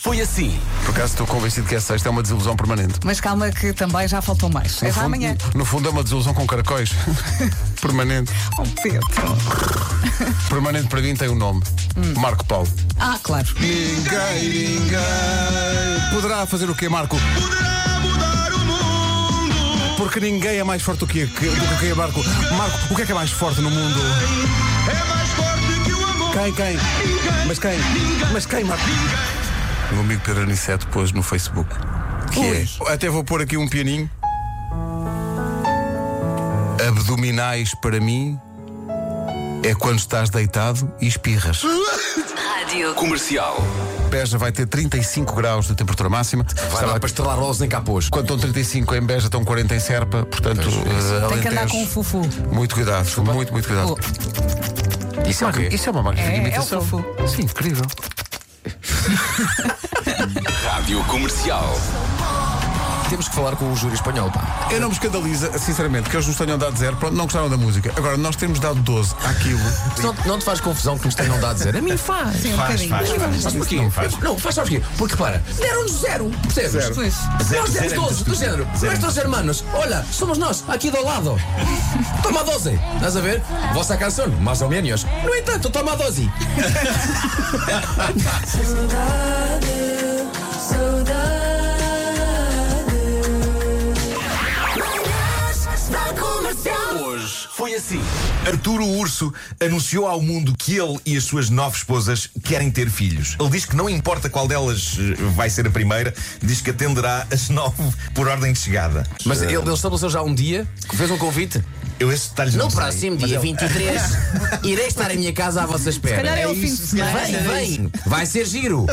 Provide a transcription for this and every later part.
foi assim. Por acaso estou convencido que a sexta é uma desilusão permanente. Mas calma que também já faltou mais. É No já fundo, amanhã. no fundo é uma desilusão com caracóis. permanente. Oh, Pedro. Permanente para mim tem um nome. Marco Paulo. Ah, claro. Ninguém, ninguém. Poderá fazer o quê, Marco? Porque ninguém é mais forte do que, que- do que quem é Marco. Marco, o que é que é mais forte no mundo? Quem, quem? Mas quem? Mas quem, Marco? O amigo Pedro Aniceto pôs no Facebook. Que é? Até vou pôr aqui um pianinho. Abdominais para mim é quando estás deitado e espirras. Rádio. Comercial. Beja vai ter 35 graus de temperatura máxima. Vai Estava lá para estrelar rolos em Capôs. Quando estão 35 em Beja, estão 40 em Serpa. Portanto, eh, Tem que andar com o fufu. Muito cuidado, muito, muito cuidado. Oh, Isso é, uma- isso é uma magnífica É, é o imitação. fofo. Sim, incrível. Rádio Comercial. Temos que falar com o júri espanhol, pá. Eu não me escandaliza, sinceramente, que eles nos tenham dado zero. Pronto, não gostaram da música. Agora, nós temos dado 12 àquilo. Não, não te faz confusão que nos tenham dado dizer. A mim faz. sim, um Faz, bocadinho. faz, faz. Mas porquê? Não faz. Não, faz sabes porquê? Porque para, deram-nos zero, percebes? Pois. Zero, Nós demos zero todos, entre do género. Zero Nuestros hermanos, olha, somos nós, aqui do lado. Toma 12. Estás a ver? Vossa canção, mais ou menos. No entanto, toma 12. Hoje foi assim. Arturo Urso anunciou ao mundo que ele e as suas nove esposas querem ter filhos. Ele diz que não importa qual delas eh, vai ser a primeira, diz que atenderá as nove por ordem de chegada. Mas ele, ele estabeleceu já um dia, fez um convite. Eu esse detalhe não No sei. próximo dia ele- 23, irei estar em minha casa à vossa espera. Se calhar é o fim de semana. Vem, vem, vai ser giro.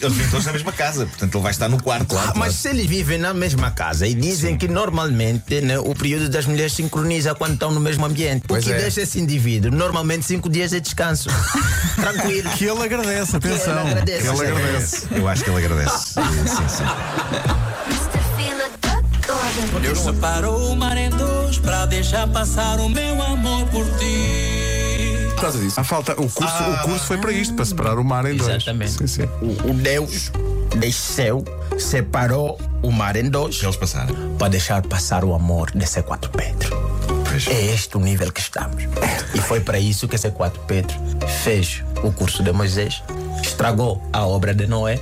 Eles vivem todos na mesma casa, portanto ele vai estar no quarto. Ah, mas se eles vivem na mesma casa e dizem que normalmente né, o período das mulheres sincroniza quando estão no mesmo ambiente. Pois o que é. deixa esse indivíduo? Normalmente cinco dias de descanso. Tranquilo. Que ele agradece, atenção. ele agradece. Que ele agradece. Eu acho que ele agradece. sim, sim. Deus separou o mar em dois pra deixar passar o meu amor por ti. Por causa disso. Há falta, o curso, o curso foi para isto, para separar o mar em dois. Exatamente. Sim, sim. O, o Deus desceu, separou o mar em dois eles passarem. para deixar passar o amor de C4 Pedro. É este o nível que estamos. E foi para isso que C4 Pedro fez o curso de Moisés, estragou a obra de Noé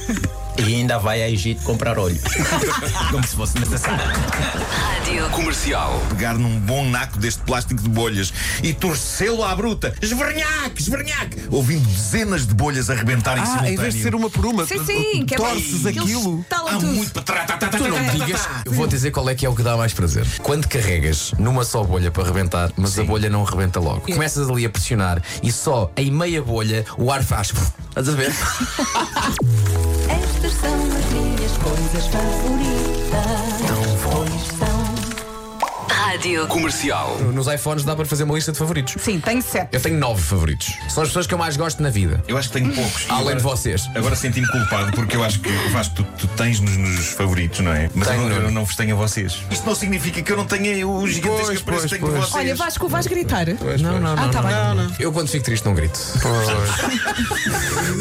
e ainda vai a Egito comprar óleo. Como se fosse necessário. Rádio. Comercial. Pegar num bom naco deste plástico de bolhas e torcê-lo à bruta. Esverniaque, esverniaque. Ouvindo dezenas de bolhas arrebentarem Ah, simultâneo. em vez de ser uma por uma, Sim, sim, que é torces aquilo. Há tudo. muito para trás. Tá, tá, tá, Tu não me digas, eu vou dizer qual é que é o que dá mais prazer. Quando carregas numa só bolha para arrebentar, mas a bolha não rebenta logo. Começas ali a pressionar e só em meia bolha o ar faz. Estás a ver? coisas favoritas. São. Rádio. Comercial. Nos iPhones dá para fazer uma lista de favoritos. Sim, tenho sete. Eu tenho nove favoritos. São as pessoas que eu mais gosto na vida. Eu acho que tenho poucos. Além agora- de vocês. Agora senti-me culpado porque eu acho que Vasco, tu, tu tens nos, favoritos, não é? Mas eu, Tenho. não, eu não vos tenho a vocês. Isto não significa que eu não tenha o gigantesco Pois, apreço pois, que tenho pois. de vocês. Olha, Vasco, vais gritar? Não, não, Ah, tá bem. Eu quando fico triste não grito.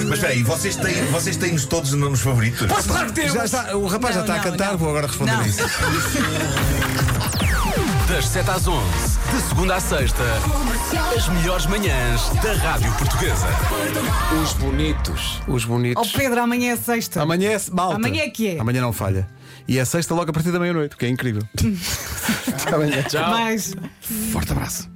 Mas espera aí, vocês têm, vocês têm-nos todos no- nos favoritos? Já está, o rapaz já Não, está a não, cantar, não. vou agora responder Não. isso. Das 7 às 11, de segunda à sexta, as melhores manhãs da Rádio Portuguesa. Os bonitos. Os Oh, bonitos. Pedro, amanhã é sexta. Amanhã é malta. Amanhã é que é. Amanhã não falha. E é sexta logo a partir da meia-noite, que é incrível. Até amanhã. Mais. Forte abraço.